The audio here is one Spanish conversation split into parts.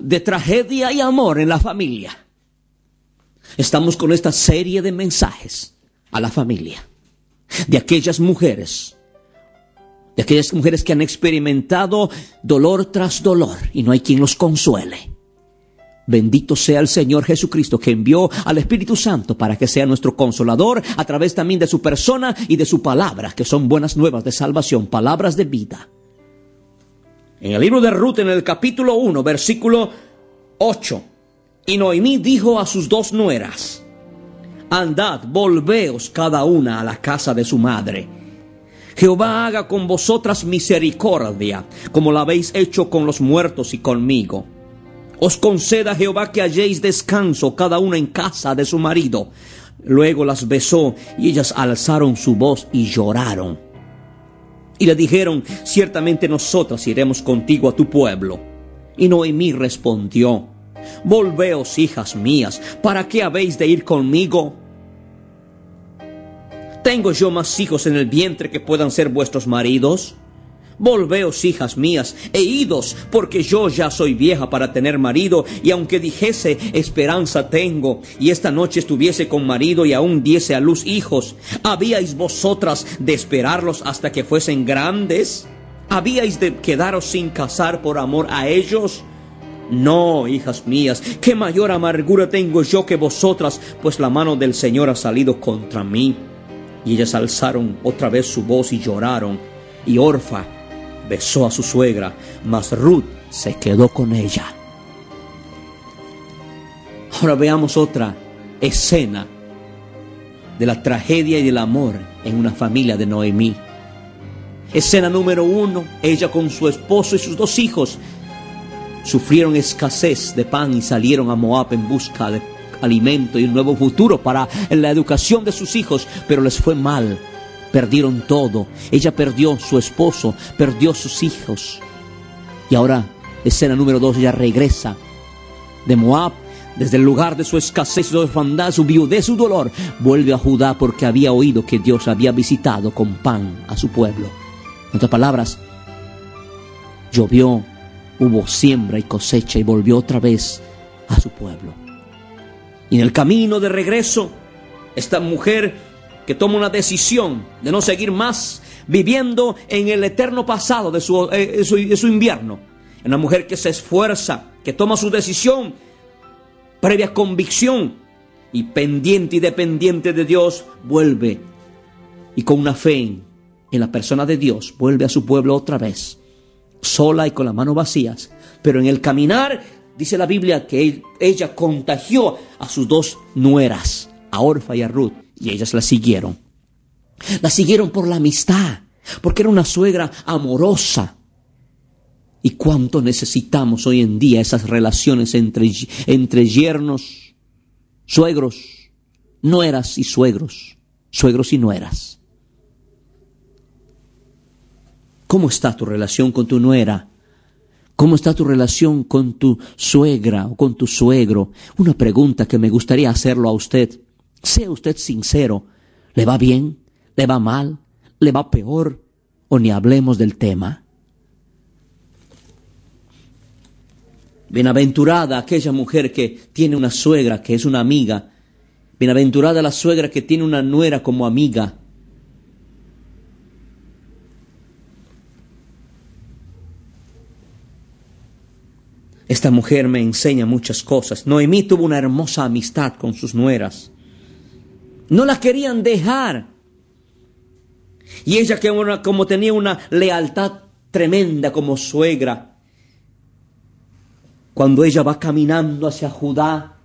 De tragedia y amor en la familia. Estamos con esta serie de mensajes a la familia, de aquellas mujeres, de aquellas mujeres que han experimentado dolor tras dolor y no hay quien los consuele. Bendito sea el Señor Jesucristo que envió al Espíritu Santo para que sea nuestro consolador a través también de su persona y de su palabra, que son buenas nuevas de salvación, palabras de vida. En el libro de Ruth, en el capítulo 1, versículo 8, y Noemí dijo a sus dos nueras, Andad, volveos cada una a la casa de su madre. Jehová haga con vosotras misericordia, como la habéis hecho con los muertos y conmigo. Os conceda Jehová que halléis descanso cada una en casa de su marido. Luego las besó y ellas alzaron su voz y lloraron. Y le dijeron, ciertamente nosotras iremos contigo a tu pueblo. Y Noemí respondió, Volveos, hijas mías, ¿para qué habéis de ir conmigo? ¿Tengo yo más hijos en el vientre que puedan ser vuestros maridos? Volveos, hijas mías, e idos, porque yo ya soy vieja para tener marido, y aunque dijese esperanza tengo, y esta noche estuviese con marido y aún diese a luz hijos, ¿habíais vosotras de esperarlos hasta que fuesen grandes? ¿Habíais de quedaros sin casar por amor a ellos? No, hijas mías, qué mayor amargura tengo yo que vosotras, pues la mano del Señor ha salido contra mí. Y ellas alzaron otra vez su voz y lloraron, y Orfa besó a su suegra, mas Ruth se quedó con ella. Ahora veamos otra escena de la tragedia y del amor en una familia de Noemí. Escena número uno, ella con su esposo y sus dos hijos sufrieron escasez de pan y salieron a Moab en busca de alimento y un nuevo futuro para la educación de sus hijos, pero les fue mal. Perdieron todo. Ella perdió su esposo, perdió sus hijos. Y ahora, escena número dos, ella regresa de Moab, desde el lugar de su escasez, su orfandad, su viudez, su dolor, vuelve a Judá porque había oído que Dios había visitado con pan a su pueblo. En otras palabras, llovió, hubo siembra y cosecha y volvió otra vez a su pueblo. Y en el camino de regreso, esta mujer que toma una decisión de no seguir más viviendo en el eterno pasado de su, eh, su, de su invierno. Una mujer que se esfuerza, que toma su decisión previa convicción y pendiente y dependiente de Dios, vuelve y con una fe en, en la persona de Dios, vuelve a su pueblo otra vez sola y con las manos vacías. Pero en el caminar, dice la Biblia, que ella contagió a sus dos nueras, a Orfa y a Ruth, y ellas la siguieron. La siguieron por la amistad, porque era una suegra amorosa. ¿Y cuánto necesitamos hoy en día esas relaciones entre, entre yernos, suegros, nueras y suegros, suegros y nueras? ¿Cómo está tu relación con tu nuera? ¿Cómo está tu relación con tu suegra o con tu suegro? Una pregunta que me gustaría hacerlo a usted. Sea usted sincero. ¿Le va bien? ¿Le va mal? ¿Le va peor? ¿O ni hablemos del tema? Bienaventurada aquella mujer que tiene una suegra que es una amiga. Bienaventurada la suegra que tiene una nuera como amiga. Esta mujer me enseña muchas cosas. Noemí tuvo una hermosa amistad con sus nueras. No la querían dejar. Y ella que como tenía una lealtad tremenda como suegra, cuando ella va caminando hacia Judá,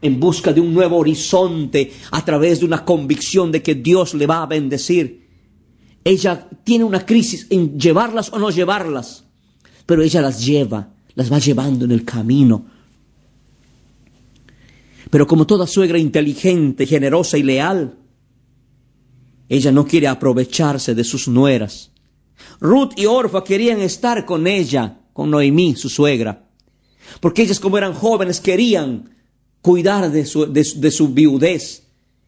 en busca de un nuevo horizonte a través de una convicción de que Dios le va a bendecir. Ella tiene una crisis en llevarlas o no llevarlas, pero ella las lleva, las va llevando en el camino. Pero como toda suegra inteligente, generosa y leal, ella no quiere aprovecharse de sus nueras. Ruth y Orfa querían estar con ella, con Noemí, su suegra, porque ellas como eran jóvenes querían cuidar de su, de, su viudez,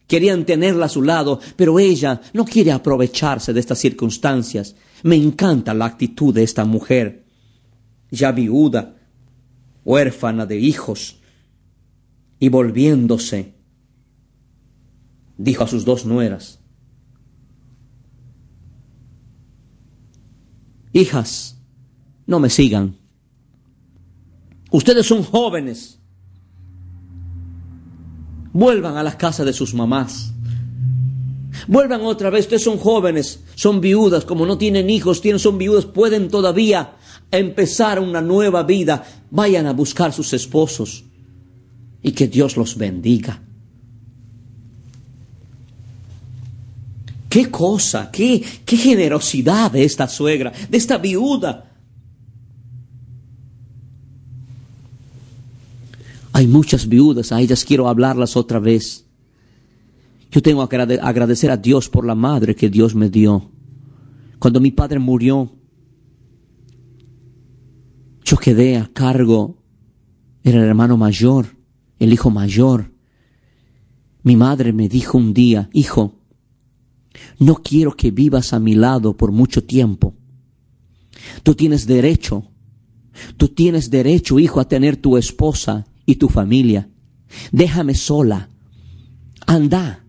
querían tenerla a su lado, pero ella no quiere aprovecharse de estas circunstancias. Me encanta la actitud de esta mujer, ya viuda, huérfana de hijos, y volviéndose, dijo a sus dos nueras, Hijas, no me sigan. Ustedes son jóvenes. Vuelvan a las casas de sus mamás. Vuelvan otra vez. Ustedes son jóvenes, son viudas, como no tienen hijos, tienen, son viudas, pueden todavía empezar una nueva vida. Vayan a buscar sus esposos y que Dios los bendiga. Qué cosa, qué, qué generosidad de esta suegra, de esta viuda. Hay muchas viudas, a ellas quiero hablarlas otra vez. Yo tengo que agradecer a Dios por la madre que Dios me dio. Cuando mi padre murió, yo quedé a cargo, era el hermano mayor, el hijo mayor. Mi madre me dijo un día, hijo, no quiero que vivas a mi lado por mucho tiempo. Tú tienes derecho, tú tienes derecho, hijo, a tener tu esposa y tu familia. Déjame sola. Anda.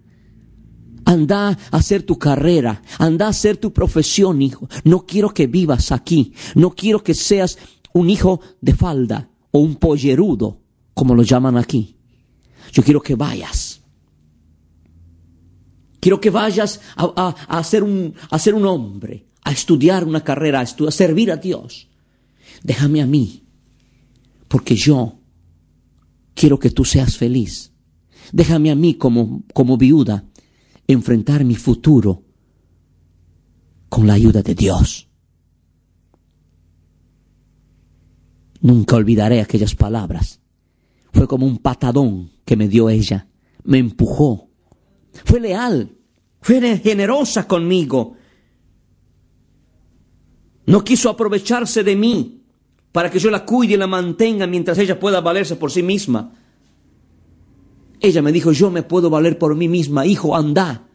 Anda a hacer tu carrera, anda a hacer tu profesión, hijo. No quiero que vivas aquí. No quiero que seas un hijo de falda o un pollerudo, como lo llaman aquí. Yo quiero que vayas Quiero que vayas a, a, ser, un, a ser un hombre, a estudiar una carrera, a, a servir a Dios. Déjame a mí, porque yo quiero que tú seas feliz. Déjame a mí como, como viuda enfrentar mi futuro con la ayuda de Dios. Nunca olvidaré aquellas palabras. Fue como un patadón que me dio ella. Me empujó fue leal, fue generosa conmigo. No quiso aprovecharse de mí para que yo la cuide y la mantenga mientras ella pueda valerse por sí misma. Ella me dijo, yo me puedo valer por mí misma, hijo, anda.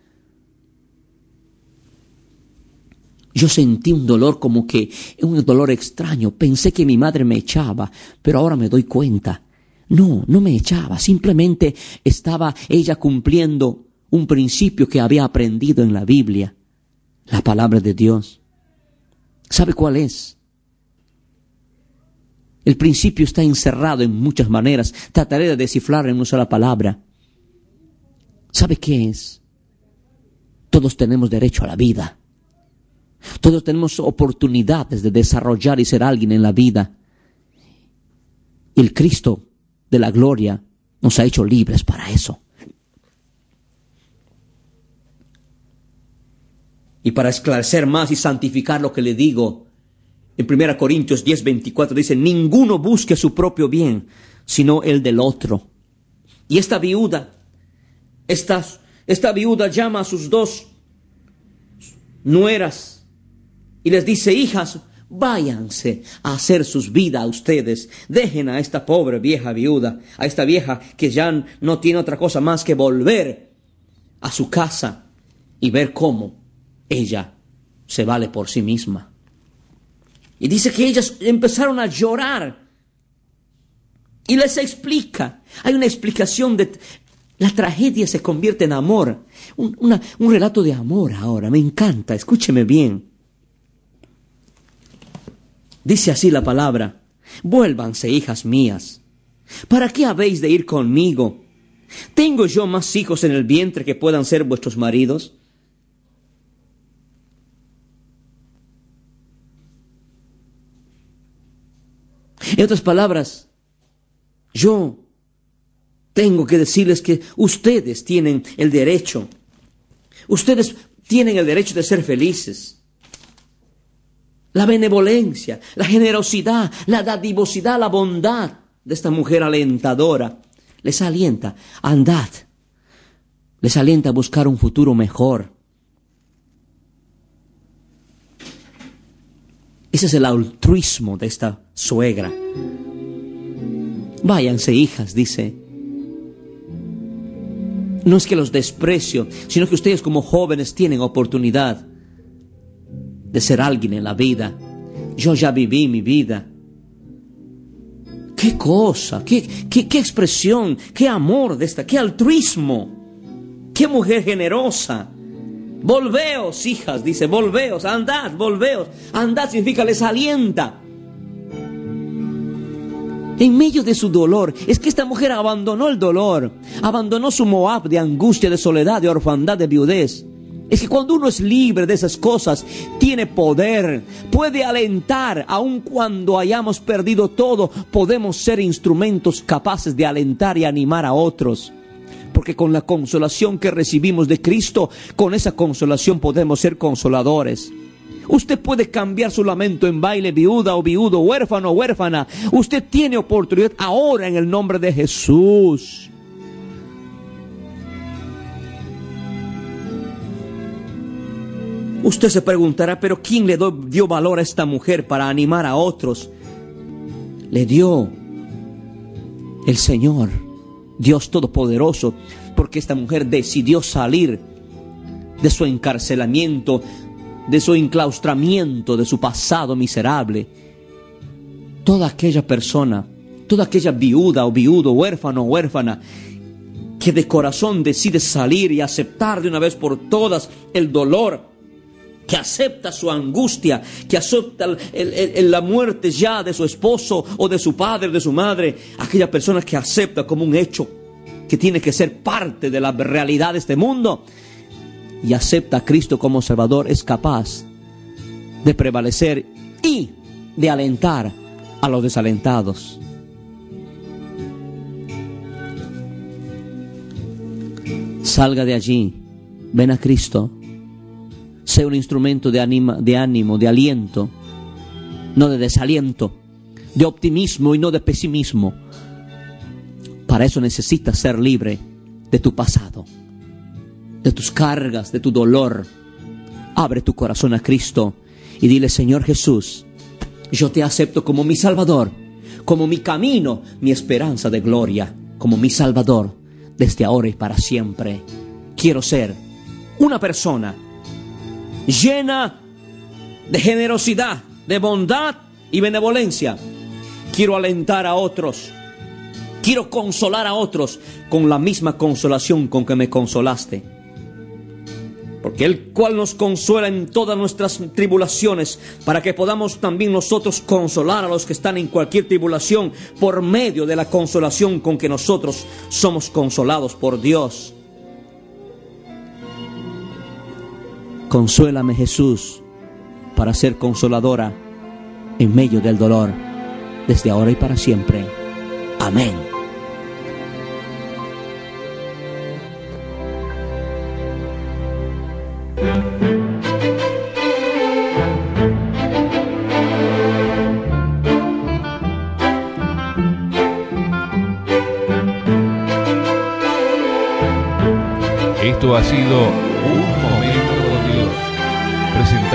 Yo sentí un dolor como que, un dolor extraño. Pensé que mi madre me echaba, pero ahora me doy cuenta. No, no me echaba, simplemente estaba ella cumpliendo un principio que había aprendido en la Biblia, la palabra de Dios. ¿Sabe cuál es? El principio está encerrado en muchas maneras. Trataré de descifrar en una sola palabra. ¿Sabe qué es? Todos tenemos derecho a la vida. Todos tenemos oportunidades de desarrollar y ser alguien en la vida. El Cristo de la gloria nos ha hecho libres para eso. Y para esclarecer más y santificar lo que le digo, en 1 Corintios 10, 24 dice, ninguno busque su propio bien, sino el del otro. Y esta viuda, esta, esta viuda llama a sus dos nueras y les dice, hijas, váyanse a hacer sus vidas a ustedes. Dejen a esta pobre vieja viuda, a esta vieja que ya no tiene otra cosa más que volver a su casa y ver cómo ella se vale por sí misma. Y dice que ellas empezaron a llorar. Y les explica. Hay una explicación de... La tragedia se convierte en amor. Un, un relato de amor ahora. Me encanta. Escúcheme bien. Dice así la palabra. Vuélvanse, hijas mías. ¿Para qué habéis de ir conmigo? ¿Tengo yo más hijos en el vientre que puedan ser vuestros maridos? En otras palabras, yo tengo que decirles que ustedes tienen el derecho, ustedes tienen el derecho de ser felices. La benevolencia, la generosidad, la dadivosidad, la bondad de esta mujer alentadora les alienta, andad, les alienta a buscar un futuro mejor. Ese es el altruismo de esta suegra. Váyanse, hijas, dice. No es que los desprecio, sino que ustedes como jóvenes tienen oportunidad de ser alguien en la vida. Yo ya viví mi vida. Qué cosa, qué, qué, qué expresión, qué amor de esta, qué altruismo, qué mujer generosa. Volveos, hijas, dice, volveos, andad, volveos. Andad significa les alienta. En medio de su dolor, es que esta mujer abandonó el dolor, abandonó su Moab de angustia, de soledad, de orfandad, de viudez. Es que cuando uno es libre de esas cosas, tiene poder, puede alentar, aun cuando hayamos perdido todo, podemos ser instrumentos capaces de alentar y animar a otros. Porque con la consolación que recibimos de Cristo, con esa consolación podemos ser consoladores. Usted puede cambiar su lamento en baile, viuda o viudo, huérfano o huérfana. Usted tiene oportunidad ahora en el nombre de Jesús. Usted se preguntará, pero ¿quién le dio valor a esta mujer para animar a otros? Le dio el Señor, Dios Todopoderoso, porque esta mujer decidió salir de su encarcelamiento, de su enclaustramiento, de su pasado miserable. Toda aquella persona, toda aquella viuda o viudo, huérfano o huérfana, que de corazón decide salir y aceptar de una vez por todas el dolor que acepta su angustia, que acepta la muerte ya de su esposo o de su padre, de su madre, aquella persona que acepta como un hecho que tiene que ser parte de la realidad de este mundo y acepta a Cristo como Salvador, es capaz de prevalecer y de alentar a los desalentados. Salga de allí, ven a Cristo sea un instrumento de, anima, de ánimo, de aliento, no de desaliento, de optimismo y no de pesimismo. Para eso necesitas ser libre de tu pasado, de tus cargas, de tu dolor. Abre tu corazón a Cristo y dile, Señor Jesús, yo te acepto como mi Salvador, como mi camino, mi esperanza de gloria, como mi Salvador, desde ahora y para siempre. Quiero ser una persona llena de generosidad, de bondad y benevolencia. Quiero alentar a otros. Quiero consolar a otros con la misma consolación con que me consolaste. Porque el cual nos consuela en todas nuestras tribulaciones, para que podamos también nosotros consolar a los que están en cualquier tribulación por medio de la consolación con que nosotros somos consolados por Dios. Consuélame Jesús para ser consoladora en medio del dolor, desde ahora y para siempre. Amén.